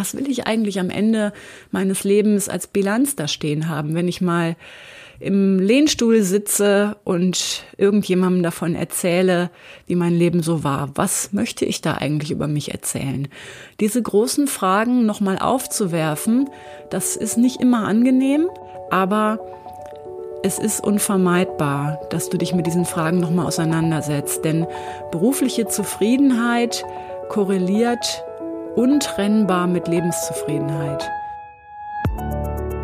was will ich eigentlich am Ende meines Lebens als Bilanz da stehen haben, wenn ich mal im Lehnstuhl sitze und irgendjemandem davon erzähle, wie mein Leben so war. Was möchte ich da eigentlich über mich erzählen? Diese großen Fragen nochmal aufzuwerfen, das ist nicht immer angenehm, aber es ist unvermeidbar, dass du dich mit diesen Fragen nochmal auseinandersetzt, denn berufliche Zufriedenheit korreliert untrennbar mit Lebenszufriedenheit.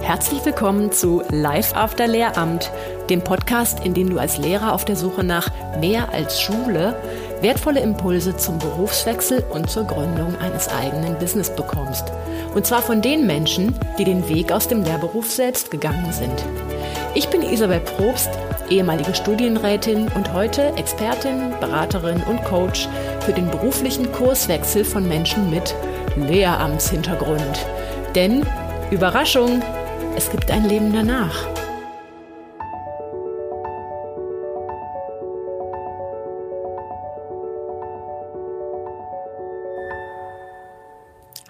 Herzlich willkommen zu Live After Lehramt, dem Podcast, in dem du als Lehrer auf der Suche nach mehr als Schule wertvolle Impulse zum Berufswechsel und zur Gründung eines eigenen Business bekommst. Und zwar von den Menschen, die den Weg aus dem Lehrberuf selbst gegangen sind. Ich bin Isabel Probst, ehemalige Studienrätin und heute Expertin, Beraterin und Coach für den beruflichen Kurswechsel von Menschen mit Lehramtshintergrund. Denn Überraschung, es gibt ein Leben danach.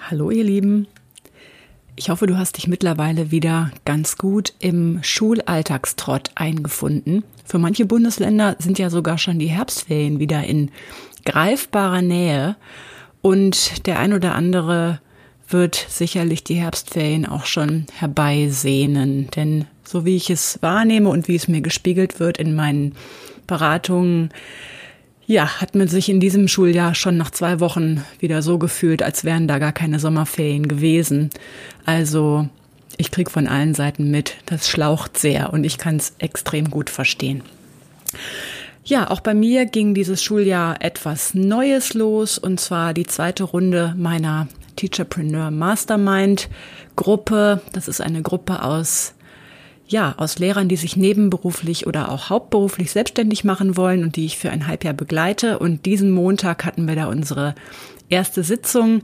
Hallo ihr Lieben. Ich hoffe, du hast dich mittlerweile wieder ganz gut im Schulalltagstrott eingefunden. Für manche Bundesländer sind ja sogar schon die Herbstferien wieder in greifbarer Nähe und der ein oder andere wird sicherlich die Herbstferien auch schon herbeisehnen. Denn so wie ich es wahrnehme und wie es mir gespiegelt wird in meinen Beratungen, ja, hat man sich in diesem Schuljahr schon nach zwei Wochen wieder so gefühlt, als wären da gar keine Sommerferien gewesen. Also ich krieg von allen Seiten mit, das schlaucht sehr und ich kann es extrem gut verstehen. Ja, auch bei mir ging dieses Schuljahr etwas Neues los und zwar die zweite Runde meiner Teacherpreneur Mastermind Gruppe. Das ist eine Gruppe aus ja, aus Lehrern, die sich nebenberuflich oder auch hauptberuflich selbstständig machen wollen und die ich für ein Halbjahr begleite. Und diesen Montag hatten wir da unsere erste Sitzung,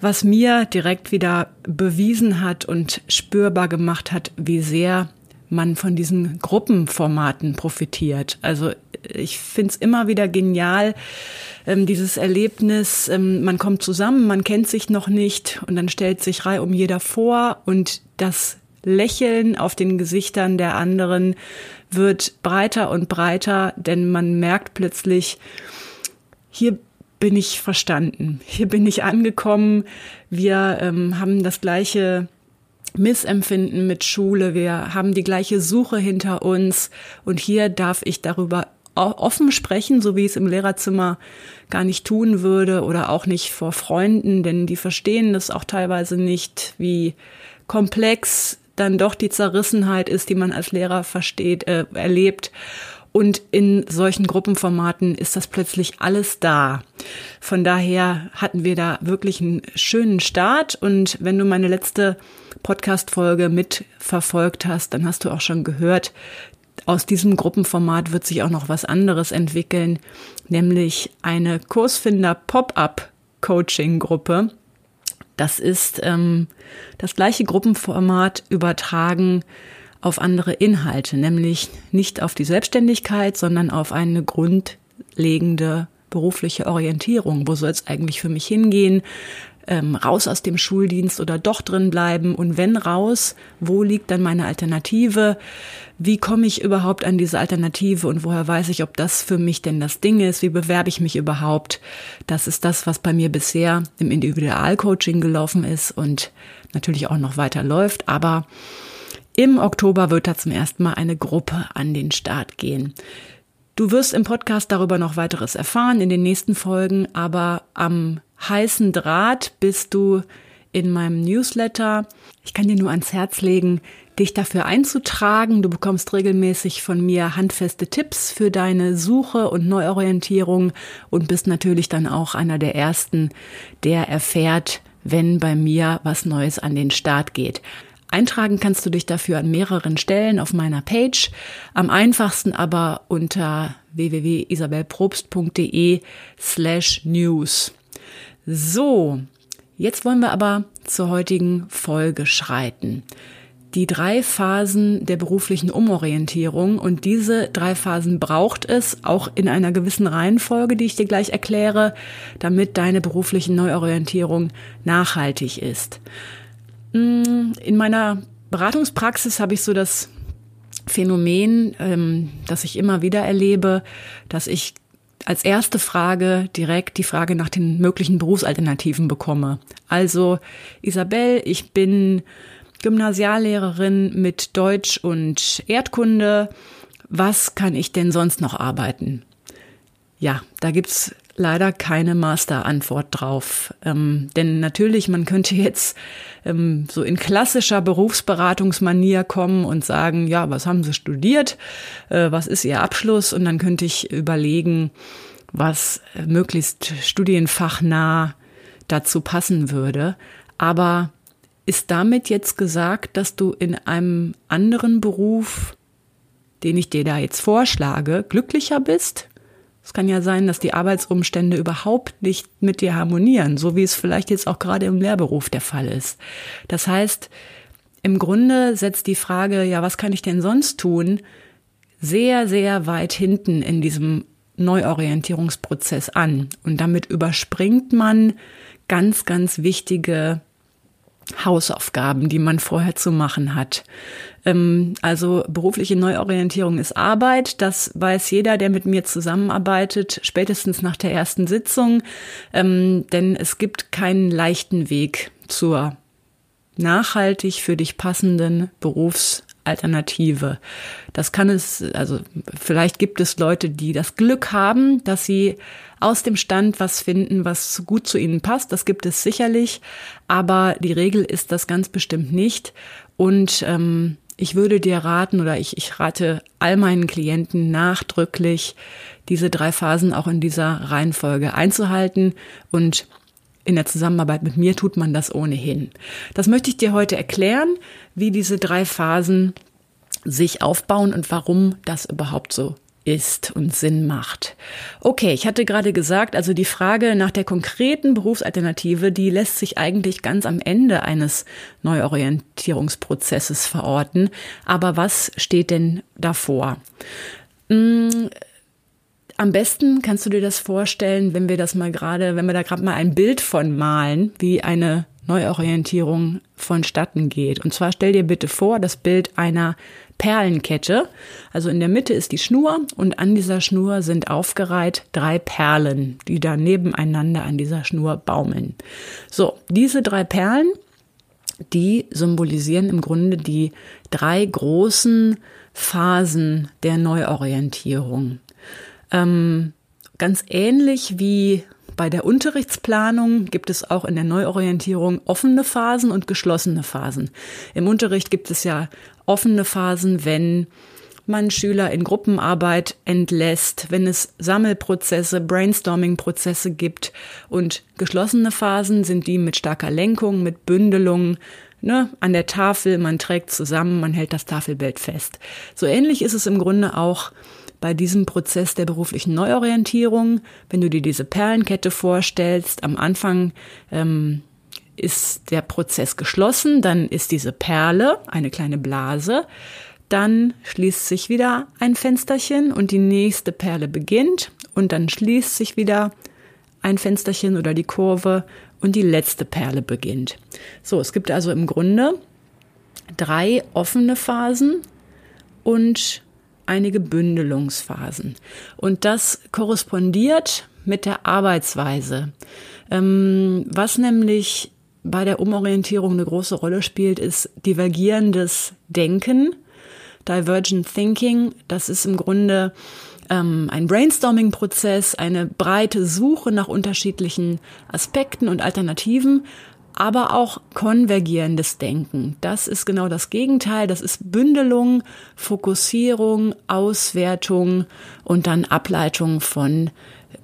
was mir direkt wieder bewiesen hat und spürbar gemacht hat, wie sehr man von diesen Gruppenformaten profitiert. Also ich find's immer wieder genial, ähm, dieses Erlebnis, ähm, man kommt zusammen, man kennt sich noch nicht und dann stellt sich Reihe um jeder vor und das Lächeln auf den Gesichtern der anderen wird breiter und breiter, denn man merkt plötzlich, hier bin ich verstanden, hier bin ich angekommen, wir ähm, haben das gleiche Missempfinden mit Schule, wir haben die gleiche Suche hinter uns und hier darf ich darüber offen sprechen, so wie ich es im Lehrerzimmer gar nicht tun würde oder auch nicht vor Freunden, denn die verstehen das auch teilweise nicht, wie komplex dann doch die Zerrissenheit ist, die man als Lehrer versteht, äh, erlebt. Und in solchen Gruppenformaten ist das plötzlich alles da. Von daher hatten wir da wirklich einen schönen Start. Und wenn du meine letzte Podcast-Folge mitverfolgt hast, dann hast du auch schon gehört, aus diesem Gruppenformat wird sich auch noch was anderes entwickeln, nämlich eine Kursfinder Pop-up Coaching-Gruppe. Das ist ähm, das gleiche Gruppenformat übertragen auf andere Inhalte, nämlich nicht auf die Selbstständigkeit, sondern auf eine grundlegende berufliche Orientierung. Wo soll es eigentlich für mich hingehen? Ähm, raus aus dem Schuldienst oder doch drin bleiben? Und wenn raus, wo liegt dann meine Alternative? Wie komme ich überhaupt an diese Alternative und woher weiß ich, ob das für mich denn das Ding ist? Wie bewerbe ich mich überhaupt? Das ist das, was bei mir bisher im Individualcoaching gelaufen ist und natürlich auch noch weiter läuft. Aber im Oktober wird da zum ersten Mal eine Gruppe an den Start gehen. Du wirst im Podcast darüber noch weiteres erfahren in den nächsten Folgen, aber am heißen Draht bist du in meinem Newsletter. Ich kann dir nur ans Herz legen, dich dafür einzutragen. Du bekommst regelmäßig von mir handfeste Tipps für deine Suche und Neuorientierung und bist natürlich dann auch einer der ersten, der erfährt, wenn bei mir was Neues an den Start geht. Eintragen kannst du dich dafür an mehreren Stellen auf meiner Page, am einfachsten aber unter www.isabelprobst.de slash news. So, jetzt wollen wir aber zur heutigen Folge schreiten. die drei Phasen der beruflichen Umorientierung. Und diese drei Phasen braucht es, auch in einer gewissen Reihenfolge, die ich dir gleich erkläre, damit deine berufliche Neuorientierung nachhaltig ist. Mm, in meiner Beratungspraxis habe ich so das Phänomen, ähm, das ich immer wieder erlebe, dass ich als erste Frage direkt die Frage nach den möglichen Berufsalternativen bekomme. Also, Isabel, ich bin Gymnasiallehrerin mit Deutsch und Erdkunde. Was kann ich denn sonst noch arbeiten? Ja, da gibt's leider keine Masterantwort drauf. Ähm, denn natürlich, man könnte jetzt ähm, so in klassischer Berufsberatungsmanier kommen und sagen, ja, was haben Sie studiert? Äh, was ist Ihr Abschluss? Und dann könnte ich überlegen, was äh, möglichst studienfachnah dazu passen würde. Aber ist damit jetzt gesagt, dass du in einem anderen Beruf, den ich dir da jetzt vorschlage, glücklicher bist? Es kann ja sein, dass die Arbeitsumstände überhaupt nicht mit dir harmonieren, so wie es vielleicht jetzt auch gerade im Lehrberuf der Fall ist. Das heißt, im Grunde setzt die Frage, ja, was kann ich denn sonst tun, sehr, sehr weit hinten in diesem Neuorientierungsprozess an. Und damit überspringt man ganz, ganz wichtige Hausaufgaben, die man vorher zu machen hat. Ähm, also berufliche Neuorientierung ist Arbeit. Das weiß jeder, der mit mir zusammenarbeitet, spätestens nach der ersten Sitzung. Ähm, denn es gibt keinen leichten Weg zur nachhaltig für dich passenden Berufsalternative. Das kann es, also vielleicht gibt es Leute, die das Glück haben, dass sie aus dem Stand was finden, was gut zu ihnen passt. Das gibt es sicherlich, aber die Regel ist das ganz bestimmt nicht. Und ähm, ich würde dir raten oder ich, ich rate all meinen Klienten nachdrücklich, diese drei Phasen auch in dieser Reihenfolge einzuhalten und in der Zusammenarbeit mit mir tut man das ohnehin. Das möchte ich dir heute erklären, wie diese drei Phasen sich aufbauen und warum das überhaupt so ist und Sinn macht. Okay, ich hatte gerade gesagt, also die Frage nach der konkreten Berufsalternative, die lässt sich eigentlich ganz am Ende eines Neuorientierungsprozesses verorten. Aber was steht denn davor? Hm, am besten kannst du dir das vorstellen, wenn wir das mal gerade, wenn wir da gerade mal ein Bild von malen, wie eine Neuorientierung vonstatten geht. Und zwar stell dir bitte vor, das Bild einer Perlenkette. Also in der Mitte ist die Schnur und an dieser Schnur sind aufgereiht drei Perlen, die da nebeneinander an dieser Schnur baumeln. So, diese drei Perlen, die symbolisieren im Grunde die drei großen Phasen der Neuorientierung. Ähm, ganz ähnlich wie bei der Unterrichtsplanung gibt es auch in der Neuorientierung offene Phasen und geschlossene Phasen. Im Unterricht gibt es ja offene Phasen, wenn man Schüler in Gruppenarbeit entlässt, wenn es Sammelprozesse, Brainstorming-Prozesse gibt und geschlossene Phasen sind die mit starker Lenkung, mit Bündelung, ne, an der Tafel, man trägt zusammen, man hält das Tafelbild fest. So ähnlich ist es im Grunde auch bei diesem Prozess der beruflichen Neuorientierung, wenn du dir diese Perlenkette vorstellst, am Anfang ähm, ist der Prozess geschlossen, dann ist diese Perle eine kleine Blase, dann schließt sich wieder ein Fensterchen und die nächste Perle beginnt und dann schließt sich wieder ein Fensterchen oder die Kurve und die letzte Perle beginnt. So, es gibt also im Grunde drei offene Phasen und einige Bündelungsphasen. Und das korrespondiert mit der Arbeitsweise. Ähm, was nämlich bei der Umorientierung eine große Rolle spielt, ist divergierendes Denken. Divergent Thinking, das ist im Grunde ähm, ein Brainstorming-Prozess, eine breite Suche nach unterschiedlichen Aspekten und Alternativen, aber auch konvergierendes Denken. Das ist genau das Gegenteil. Das ist Bündelung, Fokussierung, Auswertung und dann Ableitung von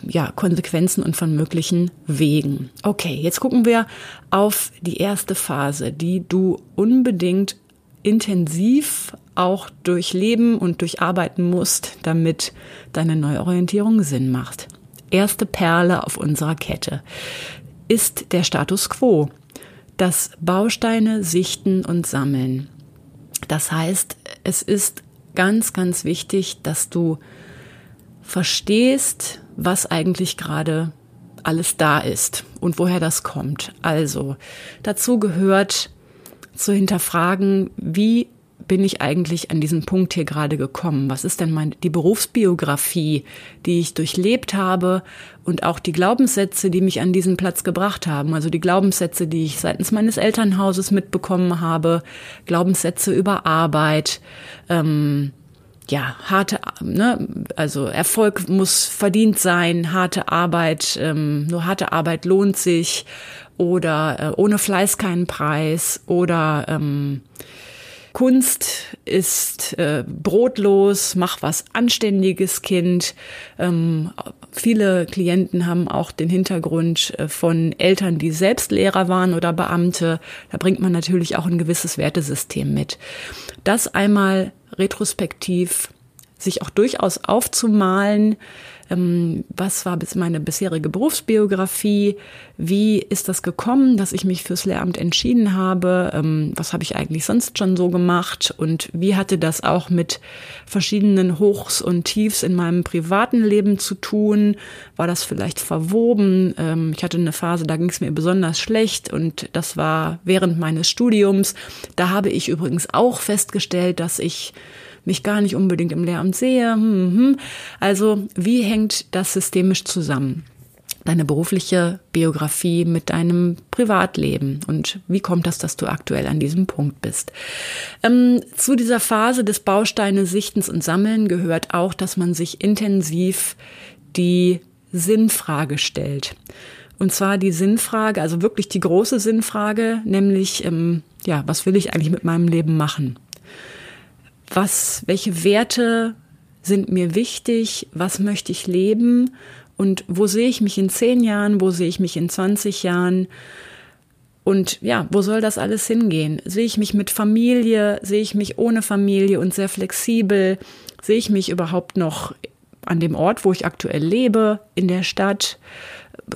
ja, Konsequenzen und von möglichen Wegen. Okay, jetzt gucken wir auf die erste Phase, die du unbedingt intensiv auch durchleben und durcharbeiten musst, damit deine Neuorientierung Sinn macht. Erste Perle auf unserer Kette ist der Status quo das Bausteine sichten und sammeln. Das heißt, es ist ganz, ganz wichtig, dass du verstehst, was eigentlich gerade alles da ist und woher das kommt. Also dazu gehört zu hinterfragen, wie bin ich eigentlich an diesen Punkt hier gerade gekommen? Was ist denn meine, die Berufsbiografie, die ich durchlebt habe und auch die Glaubenssätze, die mich an diesen Platz gebracht haben? Also die Glaubenssätze, die ich seitens meines Elternhauses mitbekommen habe, Glaubenssätze über Arbeit, ähm, ja, harte, ne, also Erfolg muss verdient sein, harte Arbeit, ähm, nur harte Arbeit lohnt sich oder äh, ohne Fleiß keinen Preis oder ähm, Kunst ist äh, brotlos, mach was Anständiges, Kind. Ähm, viele Klienten haben auch den Hintergrund äh, von Eltern, die selbst Lehrer waren oder Beamte. Da bringt man natürlich auch ein gewisses Wertesystem mit. Das einmal retrospektiv sich auch durchaus aufzumalen, ähm, was war bis meine bisherige Berufsbiografie, wie ist das gekommen, dass ich mich fürs Lehramt entschieden habe, ähm, was habe ich eigentlich sonst schon so gemacht? Und wie hatte das auch mit verschiedenen Hochs und Tiefs in meinem privaten Leben zu tun, war das vielleicht verwoben, ähm, ich hatte eine Phase, da ging es mir besonders schlecht und das war während meines Studiums, da habe ich übrigens auch festgestellt, dass ich mich gar nicht unbedingt im Lehramt sehe. Hm, hm. Also wie hängt das systemisch zusammen? Deine berufliche Biografie mit deinem Privatleben und wie kommt das, dass du aktuell an diesem Punkt bist? Ähm, zu dieser Phase des Bausteine Sichtens und Sammeln gehört auch, dass man sich intensiv die Sinnfrage stellt. Und zwar die Sinnfrage, also wirklich die große Sinnfrage, nämlich, ähm, ja, was will ich eigentlich mit meinem Leben machen? Was, welche Werte sind mir wichtig, was möchte ich leben? Und wo sehe ich mich in zehn Jahren, wo sehe ich mich in 20 Jahren? Und ja, wo soll das alles hingehen? Sehe ich mich mit Familie, sehe ich mich ohne Familie und sehr flexibel, sehe ich mich überhaupt noch an dem Ort, wo ich aktuell lebe, in der Stadt?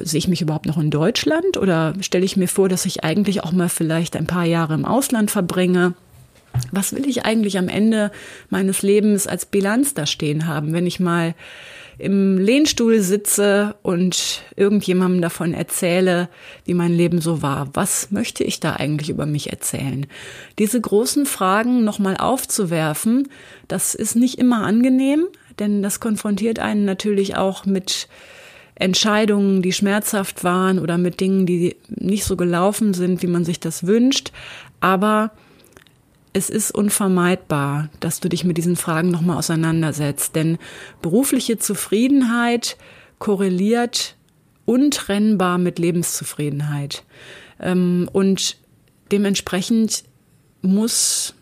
Sehe ich mich überhaupt noch in Deutschland? Oder stelle ich mir vor, dass ich eigentlich auch mal vielleicht ein paar Jahre im Ausland verbringe? Was will ich eigentlich am Ende meines Lebens als Bilanz da stehen haben, wenn ich mal im Lehnstuhl sitze und irgendjemandem davon erzähle, wie mein Leben so war. Was möchte ich da eigentlich über mich erzählen? Diese großen Fragen nochmal aufzuwerfen, das ist nicht immer angenehm, denn das konfrontiert einen natürlich auch mit Entscheidungen, die schmerzhaft waren oder mit Dingen, die nicht so gelaufen sind, wie man sich das wünscht. Aber es ist unvermeidbar, dass du dich mit diesen Fragen nochmal auseinandersetzt. Denn berufliche Zufriedenheit korreliert untrennbar mit Lebenszufriedenheit. Ähm, und dementsprechend muss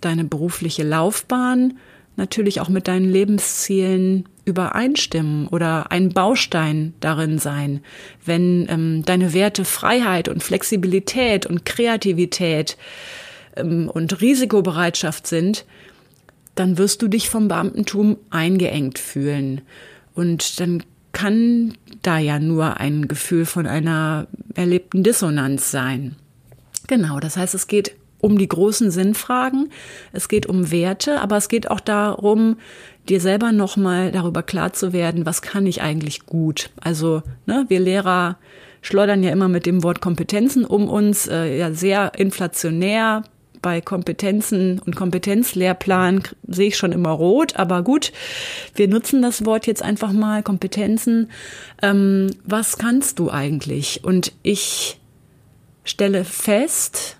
deine berufliche Laufbahn natürlich auch mit deinen Lebenszielen übereinstimmen oder ein Baustein darin sein. Wenn ähm, deine Werte Freiheit und Flexibilität und Kreativität und Risikobereitschaft sind, dann wirst du dich vom Beamtentum eingeengt fühlen. Und dann kann da ja nur ein Gefühl von einer erlebten Dissonanz sein. Genau, das heißt, es geht um die großen Sinnfragen, es geht um Werte, aber es geht auch darum, dir selber nochmal darüber klar zu werden, was kann ich eigentlich gut. Also, ne, wir Lehrer schleudern ja immer mit dem Wort Kompetenzen um uns, äh, ja sehr inflationär, bei Kompetenzen und Kompetenzlehrplan sehe ich schon immer rot, aber gut, wir nutzen das Wort jetzt einfach mal, Kompetenzen. Ähm, was kannst du eigentlich? Und ich stelle fest,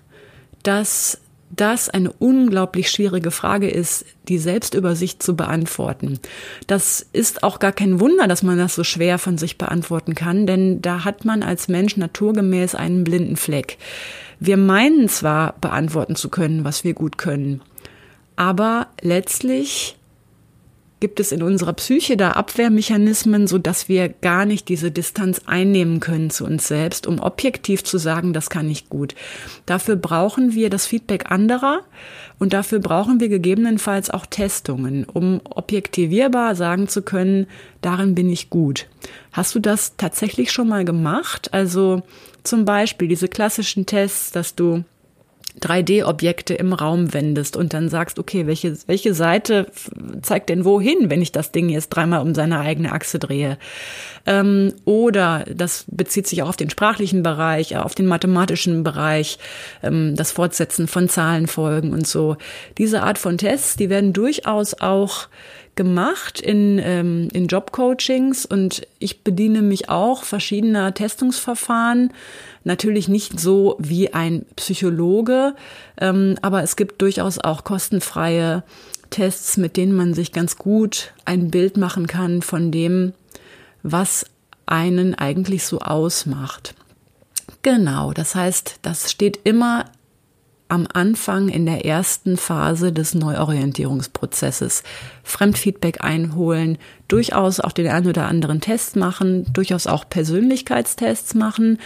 dass das eine unglaublich schwierige Frage ist, die Selbstübersicht zu beantworten. Das ist auch gar kein Wunder, dass man das so schwer von sich beantworten kann, denn da hat man als Mensch naturgemäß einen blinden Fleck. Wir meinen zwar beantworten zu können, was wir gut können, aber letztlich gibt es in unserer Psyche da Abwehrmechanismen, so dass wir gar nicht diese Distanz einnehmen können zu uns selbst, um objektiv zu sagen, das kann ich gut. Dafür brauchen wir das Feedback anderer und dafür brauchen wir gegebenenfalls auch Testungen, um objektivierbar sagen zu können, darin bin ich gut. Hast du das tatsächlich schon mal gemacht? Also zum Beispiel diese klassischen Tests, dass du 3D-Objekte im Raum wendest und dann sagst, okay, welche, welche Seite zeigt denn wohin, wenn ich das Ding jetzt dreimal um seine eigene Achse drehe? Ähm, oder das bezieht sich auch auf den sprachlichen Bereich, auf den mathematischen Bereich, ähm, das Fortsetzen von Zahlenfolgen und so. Diese Art von Tests, die werden durchaus auch gemacht in, ähm, in Jobcoachings und ich bediene mich auch verschiedener Testungsverfahren. Natürlich nicht so wie ein Psychologe, ähm, aber es gibt durchaus auch kostenfreie Tests, mit denen man sich ganz gut ein Bild machen kann von dem, was einen eigentlich so ausmacht. Genau, das heißt, das steht immer am Anfang in der ersten Phase des Neuorientierungsprozesses. Fremdfeedback einholen, durchaus auch den einen oder anderen Test machen, durchaus auch Persönlichkeitstests machen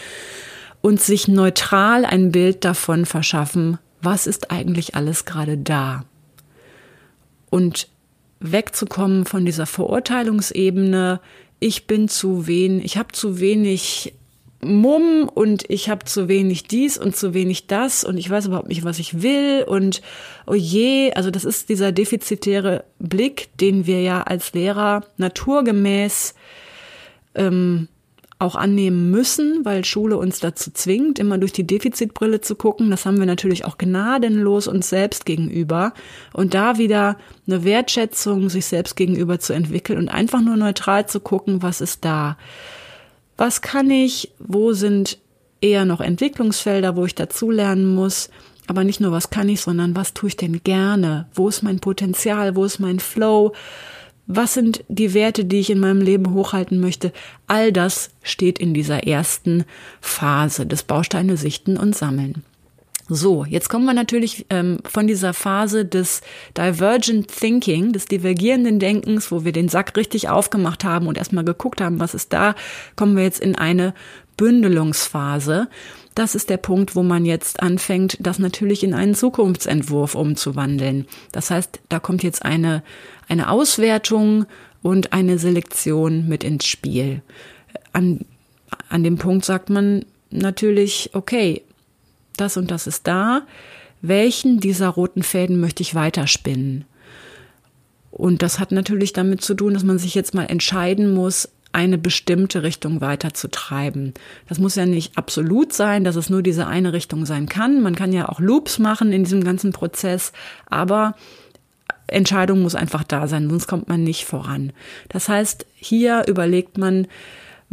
und sich neutral ein Bild davon verschaffen, was ist eigentlich alles gerade da. Und wegzukommen von dieser Verurteilungsebene, ich bin zu wenig, ich habe zu wenig Mumm und ich habe zu wenig dies und zu wenig das und ich weiß überhaupt nicht, was ich will und oh je, also das ist dieser defizitäre Blick, den wir ja als Lehrer naturgemäß ähm, auch annehmen müssen, weil Schule uns dazu zwingt, immer durch die Defizitbrille zu gucken. Das haben wir natürlich auch gnadenlos uns selbst gegenüber. Und da wieder eine Wertschätzung sich selbst gegenüber zu entwickeln und einfach nur neutral zu gucken, was ist da was kann ich, wo sind eher noch Entwicklungsfelder, wo ich dazulernen muss. Aber nicht nur, was kann ich, sondern was tue ich denn gerne? Wo ist mein Potenzial? Wo ist mein Flow? Was sind die Werte, die ich in meinem Leben hochhalten möchte? All das steht in dieser ersten Phase des Bausteine sichten und sammeln. So, jetzt kommen wir natürlich ähm, von dieser Phase des Divergent Thinking, des divergierenden Denkens, wo wir den Sack richtig aufgemacht haben und erstmal geguckt haben, was ist da, kommen wir jetzt in eine Bündelungsphase. Das ist der Punkt, wo man jetzt anfängt, das natürlich in einen Zukunftsentwurf umzuwandeln. Das heißt, da kommt jetzt eine, eine Auswertung und eine Selektion mit ins Spiel. An, an dem Punkt sagt man natürlich, okay, das und das ist da. Welchen dieser roten Fäden möchte ich weiterspinnen? Und das hat natürlich damit zu tun, dass man sich jetzt mal entscheiden muss, eine bestimmte Richtung weiterzutreiben. Das muss ja nicht absolut sein, dass es nur diese eine Richtung sein kann. Man kann ja auch Loops machen in diesem ganzen Prozess, aber Entscheidung muss einfach da sein, sonst kommt man nicht voran. Das heißt, hier überlegt man,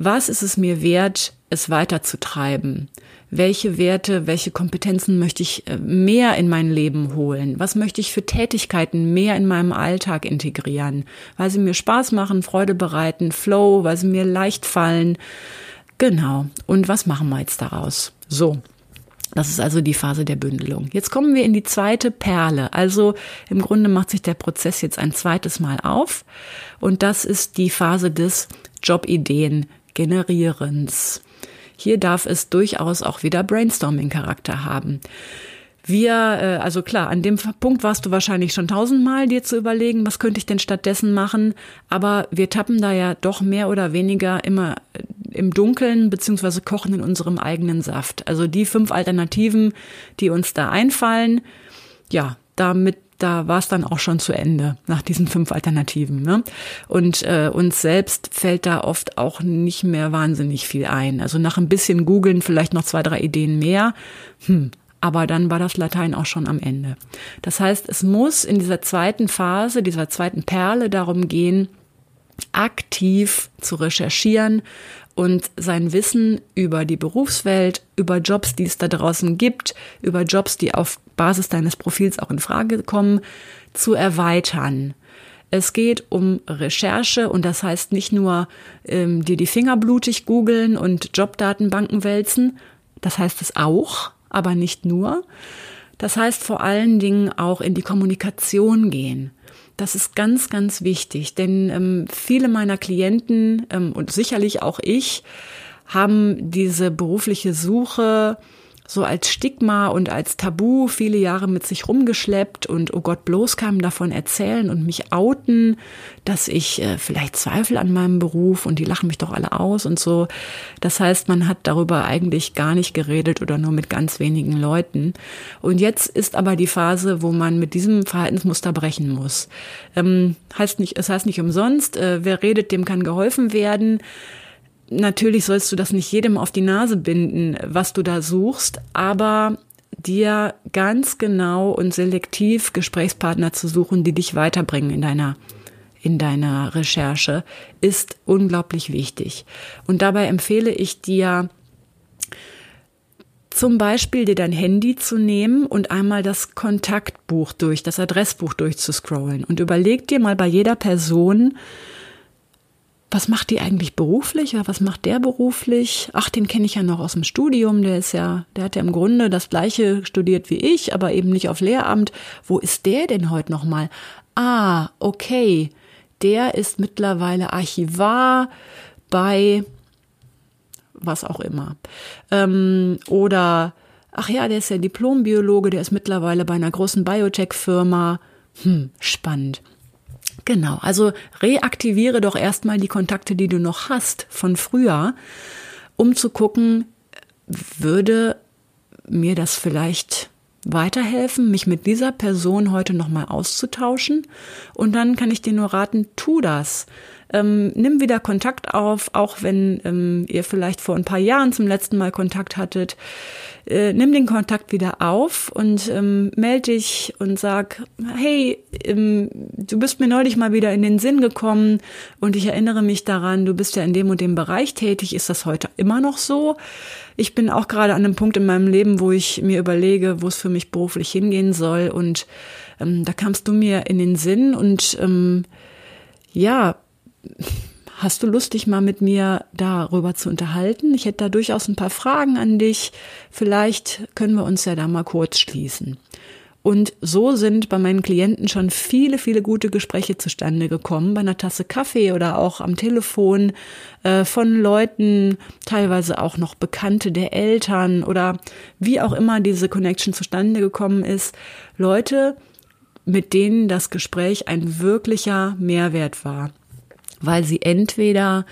was ist es mir wert, es weiterzutreiben? welche Werte, welche Kompetenzen möchte ich äh, mehr in mein Leben holen? Was möchte ich für Tätigkeiten mehr in meinem Alltag integrieren? Weil sie mir Spaß machen, Freude bereiten, Flow, weil sie mir leicht fallen. Genau. Und was machen wir jetzt daraus? So. Das ist also die Phase der Bündelung. Jetzt kommen wir in die zweite Perle. Also im Grunde macht sich der Prozess jetzt ein zweites Mal auf. Und das ist die Phase des Jobideen generierens. Hier darf es durchaus auch wieder Brainstorming-Charakter haben. Wir, äh, also klar, an dem Punkt warst du wahrscheinlich schon tausendmal dir zu überlegen, was könnte ich denn stattdessen machen. Aber wir tappen da ja doch mehr oder weniger immer äh, im Dunkeln beziehungsweise kochen in unserem eigenen Saft. Also die fünf Alternativen, die uns da einfallen, ja, damit da war es dann auch schon zu Ende nach diesen fünf Alternativen. Ne? Und äh, uns selbst fällt da oft auch nicht mehr wahnsinnig viel ein. Also nach ein bisschen googeln vielleicht noch zwei, drei Ideen mehr. Hm, aber dann war das Latein auch schon am Ende. Das heißt, es muss in dieser zweiten Phase, dieser zweiten Perle darum gehen, aktiv zu recherchieren und sein Wissen über die Berufswelt, über Jobs, die es da draußen gibt, über Jobs, die auf Basis deines Profils auch in Frage kommen, zu erweitern. Es geht um Recherche und das heißt nicht nur ähm, dir die Finger blutig googeln und Jobdatenbanken wälzen, das heißt es auch, aber nicht nur. Das heißt vor allen Dingen auch in die Kommunikation gehen. Das ist ganz, ganz wichtig, denn ähm, viele meiner Klienten ähm, und sicherlich auch ich haben diese berufliche Suche so als Stigma und als Tabu viele Jahre mit sich rumgeschleppt und oh Gott, bloß kam davon erzählen und mich outen, dass ich äh, vielleicht Zweifel an meinem Beruf und die lachen mich doch alle aus und so. Das heißt, man hat darüber eigentlich gar nicht geredet oder nur mit ganz wenigen Leuten. Und jetzt ist aber die Phase, wo man mit diesem Verhaltensmuster brechen muss. Ähm, heißt nicht, es heißt nicht umsonst, äh, wer redet, dem kann geholfen werden natürlich sollst du das nicht jedem auf die Nase binden, was du da suchst, aber dir ganz genau und selektiv Gesprächspartner zu suchen, die dich weiterbringen in deiner in deiner Recherche, ist unglaublich wichtig. Und dabei empfehle ich dir, zum Beispiel dir dein Handy zu nehmen und einmal das Kontaktbuch durch, das Adressbuch durchzuscrollen und überleg dir mal bei jeder Person, was macht die eigentlich beruflich oder was macht der beruflich? Ach, den kenne ich ja noch aus dem Studium, der ist ja, der hat ja im Grunde das gleiche studiert wie ich, aber eben nicht auf Lehramt. Wo ist der denn heute nochmal? Ah, okay, der ist mittlerweile Archivar bei was auch immer. Ähm, oder, ach ja, der ist ja Diplombiologe, der ist mittlerweile bei einer großen Biotech-Firma. Hm, spannend. Genau, also reaktiviere doch erstmal die Kontakte, die du noch hast von früher, um zu gucken, würde mir das vielleicht weiterhelfen, mich mit dieser Person heute nochmal auszutauschen. Und dann kann ich dir nur raten, tu das. Ähm, nimm wieder Kontakt auf, auch wenn ähm, ihr vielleicht vor ein paar Jahren zum letzten Mal Kontakt hattet. Äh, nimm den Kontakt wieder auf und ähm, melde dich und sag, hey, ähm, du bist mir neulich mal wieder in den Sinn gekommen und ich erinnere mich daran, du bist ja in dem und dem Bereich tätig. Ist das heute immer noch so? Ich bin auch gerade an einem Punkt in meinem Leben, wo ich mir überlege, wo es für mich beruflich hingehen soll und ähm, da kamst du mir in den Sinn und ähm, ja, Hast du Lust, dich mal mit mir darüber zu unterhalten? Ich hätte da durchaus ein paar Fragen an dich. Vielleicht können wir uns ja da mal kurz schließen. Und so sind bei meinen Klienten schon viele, viele gute Gespräche zustande gekommen, bei einer Tasse Kaffee oder auch am Telefon äh, von Leuten, teilweise auch noch Bekannte der Eltern oder wie auch immer diese Connection zustande gekommen ist. Leute, mit denen das Gespräch ein wirklicher Mehrwert war weil sie entweder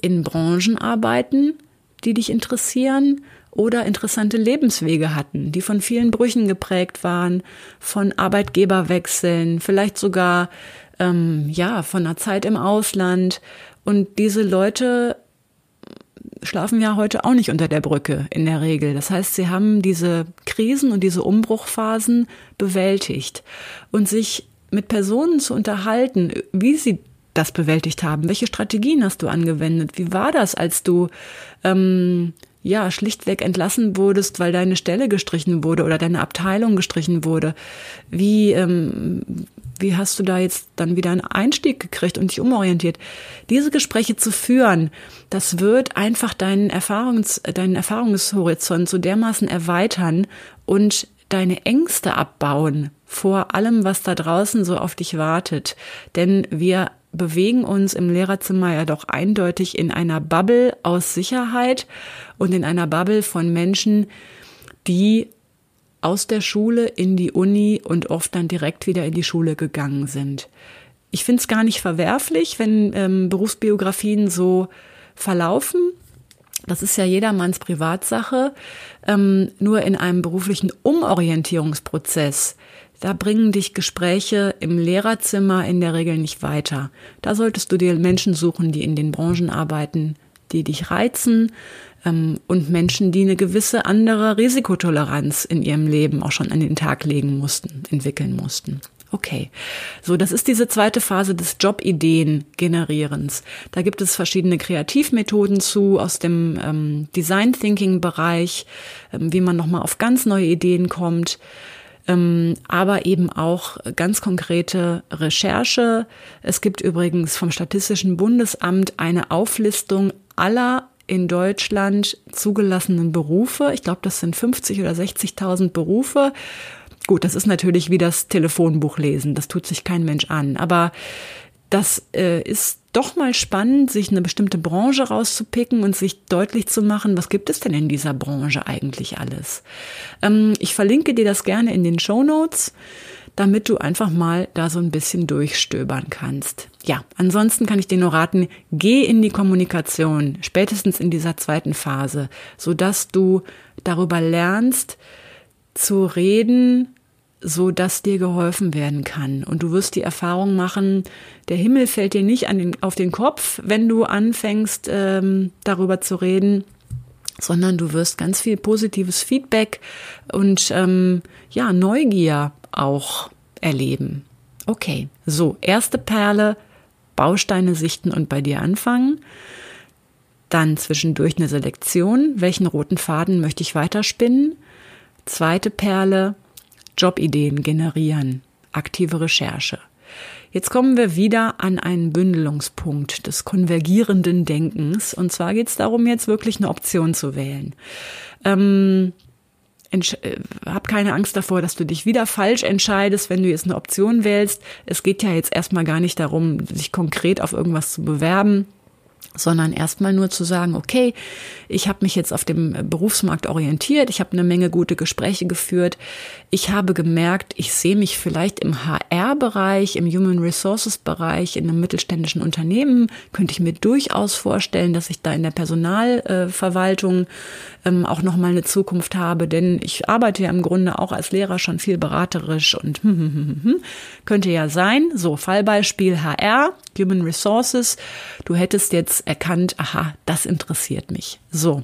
in Branchen arbeiten, die dich interessieren, oder interessante Lebenswege hatten, die von vielen Brüchen geprägt waren, von Arbeitgeberwechseln, vielleicht sogar ähm, ja von einer Zeit im Ausland. Und diese Leute schlafen ja heute auch nicht unter der Brücke in der Regel. Das heißt, sie haben diese Krisen und diese Umbruchphasen bewältigt und sich mit Personen zu unterhalten, wie sie das bewältigt haben? Welche Strategien hast du angewendet? Wie war das, als du ähm, ja schlichtweg entlassen wurdest, weil deine Stelle gestrichen wurde oder deine Abteilung gestrichen wurde? Wie ähm, wie hast du da jetzt dann wieder einen Einstieg gekriegt und dich umorientiert? Diese Gespräche zu führen, das wird einfach deinen Erfahrungs, deinen Erfahrungshorizont so dermaßen erweitern und deine Ängste abbauen vor allem, was da draußen so auf dich wartet. Denn wir bewegen uns im Lehrerzimmer ja doch eindeutig in einer Bubble aus Sicherheit und in einer Bubble von Menschen, die aus der Schule in die Uni und oft dann direkt wieder in die Schule gegangen sind. Ich finde es gar nicht verwerflich, wenn ähm, Berufsbiografien so verlaufen. Das ist ja jedermanns Privatsache. Ähm, nur in einem beruflichen Umorientierungsprozess da bringen dich Gespräche im Lehrerzimmer in der Regel nicht weiter. Da solltest du dir Menschen suchen, die in den Branchen arbeiten, die dich reizen ähm, und Menschen, die eine gewisse andere Risikotoleranz in ihrem Leben auch schon an den Tag legen mussten, entwickeln mussten. Okay, so das ist diese zweite Phase des Jobideen-Generierens. Da gibt es verschiedene Kreativmethoden zu aus dem ähm, Design Thinking Bereich, ähm, wie man nochmal auf ganz neue Ideen kommt aber eben auch ganz konkrete Recherche. Es gibt übrigens vom Statistischen Bundesamt eine Auflistung aller in Deutschland zugelassenen Berufe. Ich glaube, das sind 50 oder 60.000 Berufe. Gut, das ist natürlich wie das Telefonbuch lesen. Das tut sich kein Mensch an. Aber das äh, ist doch mal spannend, sich eine bestimmte Branche rauszupicken und sich deutlich zu machen, was gibt es denn in dieser Branche eigentlich alles. Ähm, ich verlinke dir das gerne in den Show Notes, damit du einfach mal da so ein bisschen durchstöbern kannst. Ja, ansonsten kann ich dir nur raten, geh in die Kommunikation, spätestens in dieser zweiten Phase, so dass du darüber lernst, zu reden, so dass dir geholfen werden kann. Und du wirst die Erfahrung machen, der Himmel fällt dir nicht an den, auf den Kopf, wenn du anfängst, ähm, darüber zu reden, sondern du wirst ganz viel positives Feedback und ähm, ja, Neugier auch erleben. Okay, so, erste Perle, Bausteine sichten und bei dir anfangen. Dann zwischendurch eine Selektion. Welchen roten Faden möchte ich weiterspinnen? Zweite Perle, Jobideen generieren, aktive Recherche. Jetzt kommen wir wieder an einen Bündelungspunkt des konvergierenden Denkens. Und zwar geht es darum, jetzt wirklich eine Option zu wählen. Ähm, äh, hab keine Angst davor, dass du dich wieder falsch entscheidest, wenn du jetzt eine Option wählst. Es geht ja jetzt erstmal gar nicht darum, sich konkret auf irgendwas zu bewerben sondern erstmal nur zu sagen, okay, ich habe mich jetzt auf dem Berufsmarkt orientiert, ich habe eine Menge gute Gespräche geführt, ich habe gemerkt, ich sehe mich vielleicht im HR-Bereich, im Human Resources-Bereich, in einem mittelständischen Unternehmen, könnte ich mir durchaus vorstellen, dass ich da in der Personalverwaltung ähm, auch nochmal eine Zukunft habe, denn ich arbeite ja im Grunde auch als Lehrer schon viel beraterisch und hm, hm, hm, hm, könnte ja sein. So, Fallbeispiel HR, Human Resources, du hättest jetzt erkannt, aha, das interessiert mich. So.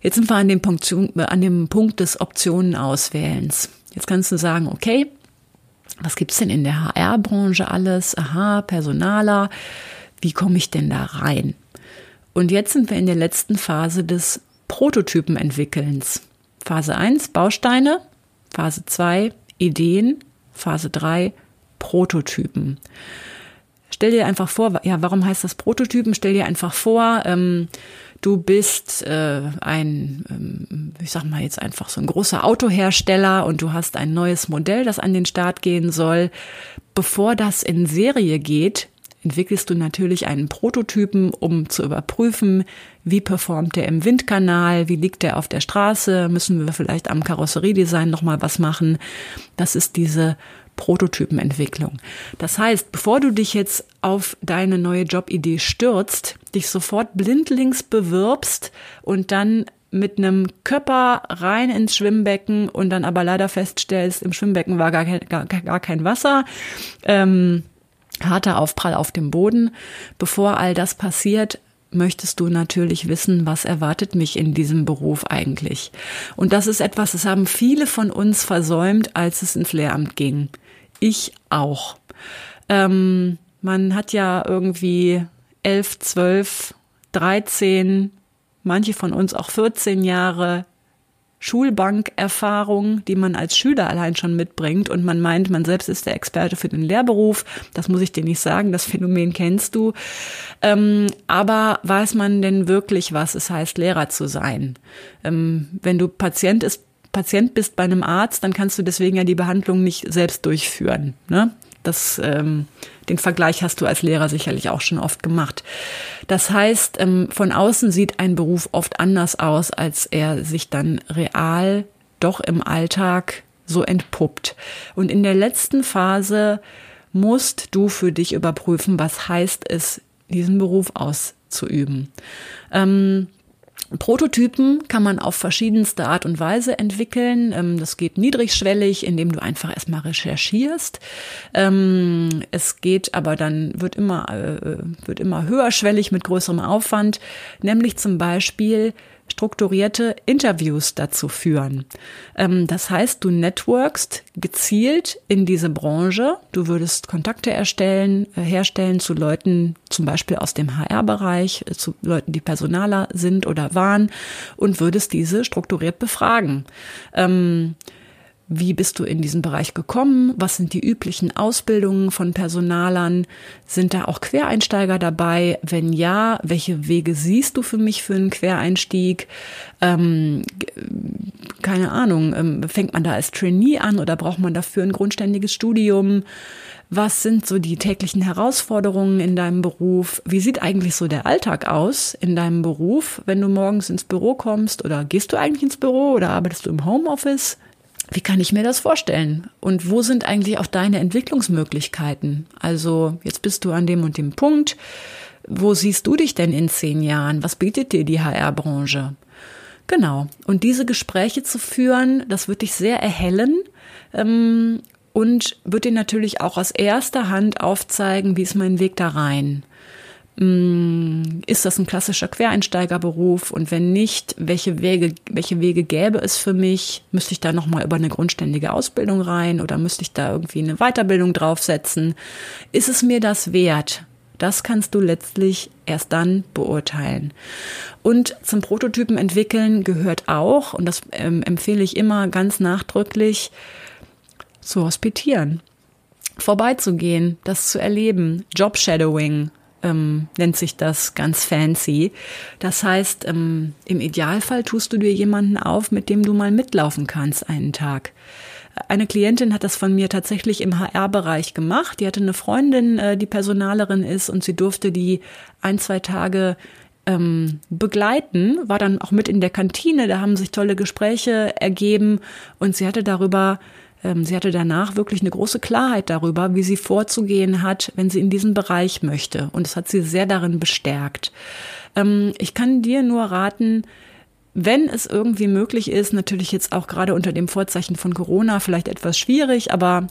Jetzt sind wir an dem Punkt, an dem Punkt des Optionen-Auswählens. Jetzt kannst du sagen, okay, was gibt's denn in der HR-Branche alles? Aha, Personaler. Wie komme ich denn da rein? Und jetzt sind wir in der letzten Phase des Prototypenentwickelns. Phase 1 Bausteine, Phase 2 Ideen, Phase 3 Prototypen. Stell dir einfach vor, ja, warum heißt das Prototypen? Stell dir einfach vor, ähm, du bist äh, ein, ähm, ich sag mal jetzt einfach so ein großer Autohersteller und du hast ein neues Modell, das an den Start gehen soll. Bevor das in Serie geht, entwickelst du natürlich einen Prototypen, um zu überprüfen, wie performt der im Windkanal, wie liegt der auf der Straße, müssen wir vielleicht am Karosseriedesign nochmal was machen. Das ist diese Prototypenentwicklung. Das heißt, bevor du dich jetzt auf deine neue Jobidee stürzt, dich sofort blindlings bewirbst und dann mit einem Körper rein ins Schwimmbecken und dann aber leider feststellst, im Schwimmbecken war gar kein, gar, gar kein Wasser, ähm, harter Aufprall auf dem Boden. Bevor all das passiert, möchtest du natürlich wissen, was erwartet mich in diesem Beruf eigentlich. Und das ist etwas, das haben viele von uns versäumt, als es ins Lehramt ging. Ich auch. Ähm, man hat ja irgendwie elf, zwölf, dreizehn, manche von uns auch 14 Jahre Schulbankerfahrung, die man als Schüler allein schon mitbringt und man meint, man selbst ist der Experte für den Lehrberuf. Das muss ich dir nicht sagen, das Phänomen kennst du. Ähm, aber weiß man denn wirklich, was es heißt, Lehrer zu sein? Ähm, wenn du Patient ist, Patient bist bei einem Arzt, dann kannst du deswegen ja die Behandlung nicht selbst durchführen. Ne? Das, ähm, den Vergleich hast du als Lehrer sicherlich auch schon oft gemacht. Das heißt, ähm, von außen sieht ein Beruf oft anders aus, als er sich dann real doch im Alltag so entpuppt. Und in der letzten Phase musst du für dich überprüfen, was heißt es, diesen Beruf auszuüben. Ähm, Prototypen kann man auf verschiedenste Art und Weise entwickeln. Ähm, das geht niedrigschwellig, indem du einfach erstmal recherchierst. Ähm, es geht aber dann, wird immer, äh, wird immer höherschwellig mit größerem Aufwand, nämlich zum Beispiel strukturierte Interviews dazu führen. Ähm, das heißt, du networkst gezielt in diese Branche. Du würdest Kontakte erstellen, äh, herstellen zu Leuten, zum Beispiel aus dem HR-Bereich, äh, zu Leuten, die Personaler sind oder waren und würdest diese strukturiert befragen. Wie bist du in diesen Bereich gekommen? Was sind die üblichen Ausbildungen von Personalern? Sind da auch Quereinsteiger dabei? Wenn ja, welche Wege siehst du für mich für einen Quereinstieg? Ähm, keine Ahnung, ähm, fängt man da als Trainee an oder braucht man dafür ein grundständiges Studium? Was sind so die täglichen Herausforderungen in deinem Beruf? Wie sieht eigentlich so der Alltag aus in deinem Beruf, wenn du morgens ins Büro kommst oder gehst du eigentlich ins Büro oder arbeitest du im Homeoffice? Wie kann ich mir das vorstellen? Und wo sind eigentlich auch deine Entwicklungsmöglichkeiten? Also jetzt bist du an dem und dem Punkt. Wo siehst du dich denn in zehn Jahren? Was bietet dir die HR-Branche? Genau. Und diese Gespräche zu führen, das wird dich sehr erhellen. Ähm, und wird dir natürlich auch aus erster Hand aufzeigen, wie ist mein Weg da rein. Mm, ist das ein klassischer Quereinsteigerberuf? Und wenn nicht, welche Wege, welche Wege gäbe es für mich? Müsste ich da nochmal über eine grundständige Ausbildung rein oder müsste ich da irgendwie eine Weiterbildung draufsetzen? Ist es mir das wert? Das kannst du letztlich erst dann beurteilen. Und zum Prototypen entwickeln gehört auch, und das ähm, empfehle ich immer ganz nachdrücklich, zu hospitieren, vorbeizugehen, das zu erleben. Jobshadowing ähm, nennt sich das ganz fancy. Das heißt, ähm, im Idealfall tust du dir jemanden auf, mit dem du mal mitlaufen kannst einen Tag. Eine Klientin hat das von mir tatsächlich im HR-Bereich gemacht. Die hatte eine Freundin, äh, die Personalerin ist und sie durfte die ein, zwei Tage ähm, begleiten, war dann auch mit in der Kantine, da haben sich tolle Gespräche ergeben und sie hatte darüber sie hatte danach wirklich eine große Klarheit darüber, wie sie vorzugehen hat, wenn sie in diesen Bereich möchte. Und es hat sie sehr darin bestärkt. Ähm, ich kann dir nur raten, wenn es irgendwie möglich ist, natürlich jetzt auch gerade unter dem Vorzeichen von Corona vielleicht etwas schwierig, aber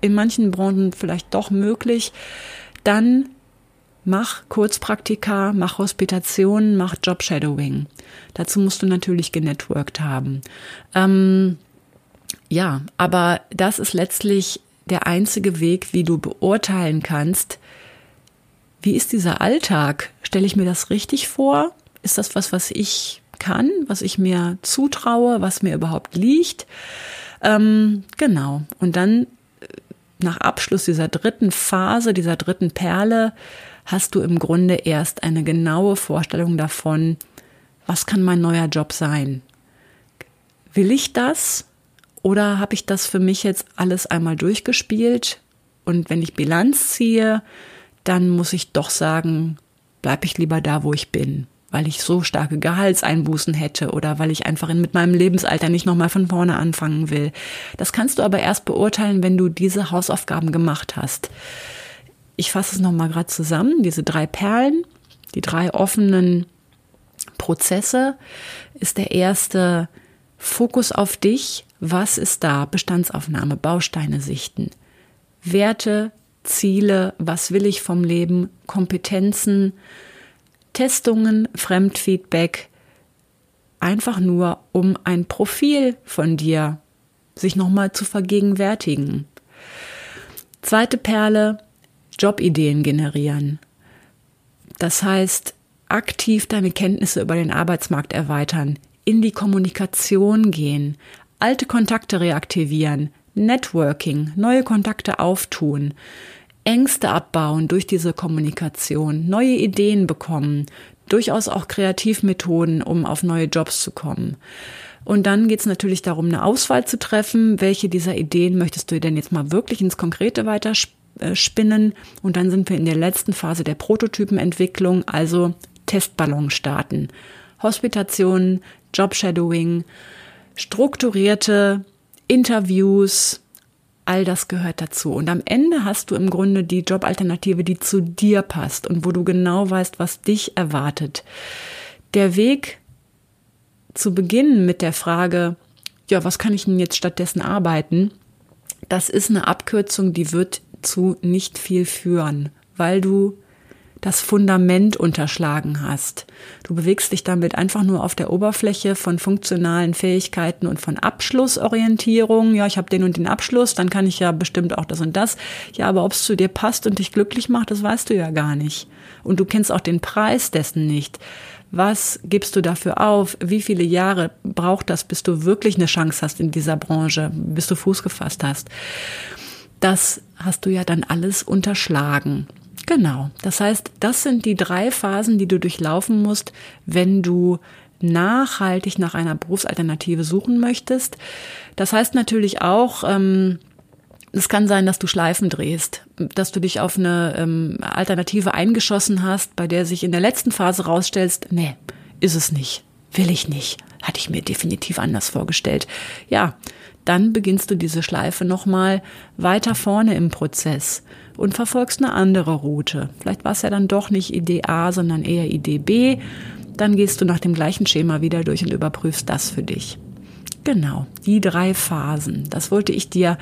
in manchen Branchen vielleicht doch möglich, dann mach Kurzpraktika, mach Hospitationen, mach Jobshadowing. Dazu musst du natürlich genetworked haben. Ähm, ja, aber das ist letztlich der einzige Weg, wie du beurteilen kannst, wie ist dieser Alltag? Stelle ich mir das richtig vor? Ist das was, was ich kann, was ich mir zutraue, was mir überhaupt liegt? Ähm, genau. Und dann äh, nach Abschluss dieser dritten Phase, dieser dritten Perle, hast du im Grunde erst eine genaue Vorstellung davon, was kann mein neuer Job sein? Will ich das? Oder habe ich das für mich jetzt alles einmal durchgespielt? Und wenn ich Bilanz ziehe, dann muss ich doch sagen, bleibe ich lieber da, wo ich bin, weil ich so starke Gehaltseinbußen hätte oder weil ich einfach mit meinem Lebensalter nicht nochmal von vorne anfangen will. Das kannst du aber erst beurteilen, wenn du diese Hausaufgaben gemacht hast. Ich fasse es nochmal gerade zusammen, diese drei Perlen, die drei offenen Prozesse ist der erste Fokus auf dich, was ist da? Bestandsaufnahme, Bausteine sichten. Werte, Ziele, was will ich vom Leben, Kompetenzen, Testungen, Fremdfeedback, einfach nur, um ein Profil von dir sich nochmal zu vergegenwärtigen. Zweite Perle, Jobideen generieren. Das heißt, aktiv deine Kenntnisse über den Arbeitsmarkt erweitern, in die Kommunikation gehen, alte Kontakte reaktivieren, Networking, neue Kontakte auftun, Ängste abbauen durch diese Kommunikation, neue Ideen bekommen, durchaus auch Kreativmethoden, um auf neue Jobs zu kommen. Und dann geht es natürlich darum, eine Auswahl zu treffen, welche dieser Ideen möchtest du denn jetzt mal wirklich ins Konkrete weiterspinnen. Und dann sind wir in der letzten Phase der Prototypenentwicklung, also Testballon starten. Hospitation, Jobshadowing, strukturierte Interviews, all das gehört dazu. Und am Ende hast du im Grunde die Jobalternative, die zu dir passt und wo du genau weißt, was dich erwartet. Der Weg zu beginnen mit der Frage, ja, was kann ich denn jetzt stattdessen arbeiten? Das ist eine Abkürzung, die wird zu nicht viel führen, weil du das Fundament unterschlagen hast. Du bewegst dich damit einfach nur auf der Oberfläche von funktionalen Fähigkeiten und von Abschlussorientierung. Ja, ich habe den und den Abschluss, dann kann ich ja bestimmt auch das und das. Ja, aber ob es zu dir passt und dich glücklich macht, das weißt du ja gar nicht. Und du kennst auch den Preis dessen nicht. Was gibst du dafür auf? Wie viele Jahre braucht das, bis du wirklich eine Chance hast in dieser Branche, bis du Fuß gefasst hast? Das hast du ja dann alles unterschlagen. Genau. Das heißt, das sind die drei Phasen, die du durchlaufen musst, wenn du nachhaltig nach einer Berufsalternative suchen möchtest. Das heißt natürlich auch, ähm, es kann sein, dass du Schleifen drehst, dass du dich auf eine ähm, Alternative eingeschossen hast, bei der sich in der letzten Phase rausstellst, nee, ist es nicht, will ich nicht, hatte ich mir definitiv anders vorgestellt. Ja, dann beginnst du diese Schleife nochmal weiter vorne im Prozess und verfolgst eine andere Route. Vielleicht war es ja dann doch nicht Idee A, sondern eher Idee B. Dann gehst du nach dem gleichen Schema wieder durch und überprüfst das für dich. Genau, die drei Phasen. Das wollte ich dir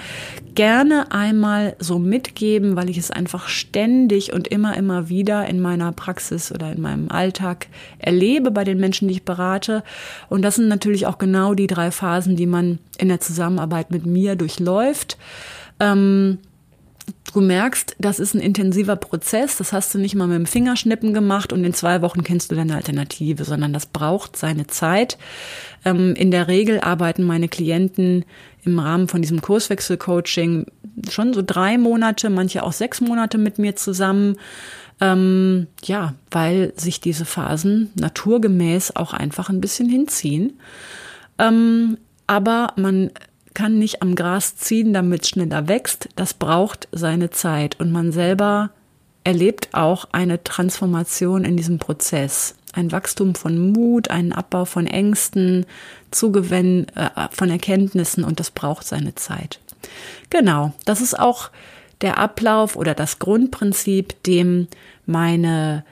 gerne einmal so mitgeben, weil ich es einfach ständig und immer, immer wieder in meiner Praxis oder in meinem Alltag erlebe bei den Menschen, die ich berate. Und das sind natürlich auch genau die drei Phasen, die man in der Zusammenarbeit mit mir durchläuft. Ähm, du merkst, das ist ein intensiver Prozess. Das hast du nicht mal mit dem Fingerschnippen gemacht und in zwei Wochen kennst du deine Alternative, sondern das braucht seine Zeit. Ähm, in der Regel arbeiten meine Klienten im Rahmen von diesem Kurswechselcoaching schon so drei Monate, manche auch sechs Monate mit mir zusammen. Ähm, ja, weil sich diese Phasen naturgemäß auch einfach ein bisschen hinziehen. Ähm, aber man kann nicht am Gras ziehen, damit es schneller wächst. Das braucht seine Zeit. Und man selber erlebt auch eine Transformation in diesem Prozess. Ein Wachstum von Mut, einen Abbau von Ängsten, Zugewinn äh, von Erkenntnissen und das braucht seine Zeit. Genau, das ist auch der Ablauf oder das Grundprinzip, dem meine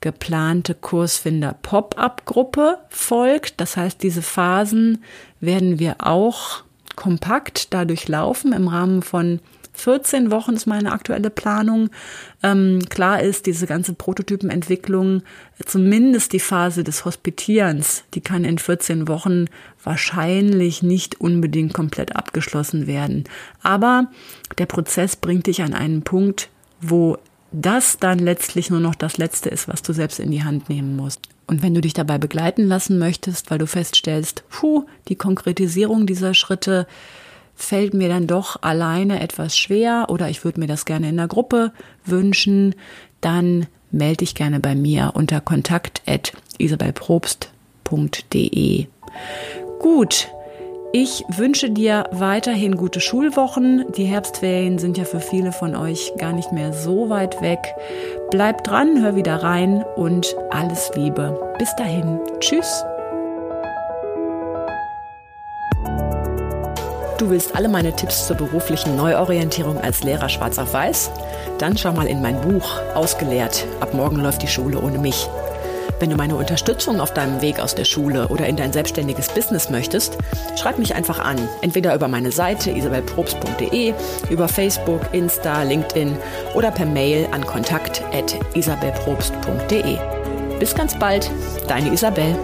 geplante Kursfinder Pop-up-Gruppe folgt. Das heißt, diese Phasen werden wir auch kompakt dadurch laufen im Rahmen von 14 Wochen ist meine aktuelle Planung. Ähm, klar ist, diese ganze Prototypenentwicklung, zumindest die Phase des Hospitierens, die kann in 14 Wochen wahrscheinlich nicht unbedingt komplett abgeschlossen werden. Aber der Prozess bringt dich an einen Punkt, wo das dann letztlich nur noch das Letzte ist, was du selbst in die Hand nehmen musst. Und wenn du dich dabei begleiten lassen möchtest, weil du feststellst, puh, die Konkretisierung dieser Schritte fällt mir dann doch alleine etwas schwer oder ich würde mir das gerne in der Gruppe wünschen, dann melde dich gerne bei mir unter kontakt.isabelprobst.de. Gut, ich wünsche dir weiterhin gute Schulwochen. Die Herbstferien sind ja für viele von euch gar nicht mehr so weit weg. Bleib dran, hör wieder rein und alles Liebe. Bis dahin. Tschüss. Du willst alle meine Tipps zur beruflichen Neuorientierung als Lehrer schwarz auf weiß? Dann schau mal in mein Buch Ausgelehrt. Ab morgen läuft die Schule ohne mich. Wenn du meine Unterstützung auf deinem Weg aus der Schule oder in dein selbstständiges Business möchtest, schreib mich einfach an. Entweder über meine Seite isabelprobst.de, über Facebook, Insta, LinkedIn oder per Mail an kontakt.isabelprobst.de. Bis ganz bald, deine Isabel.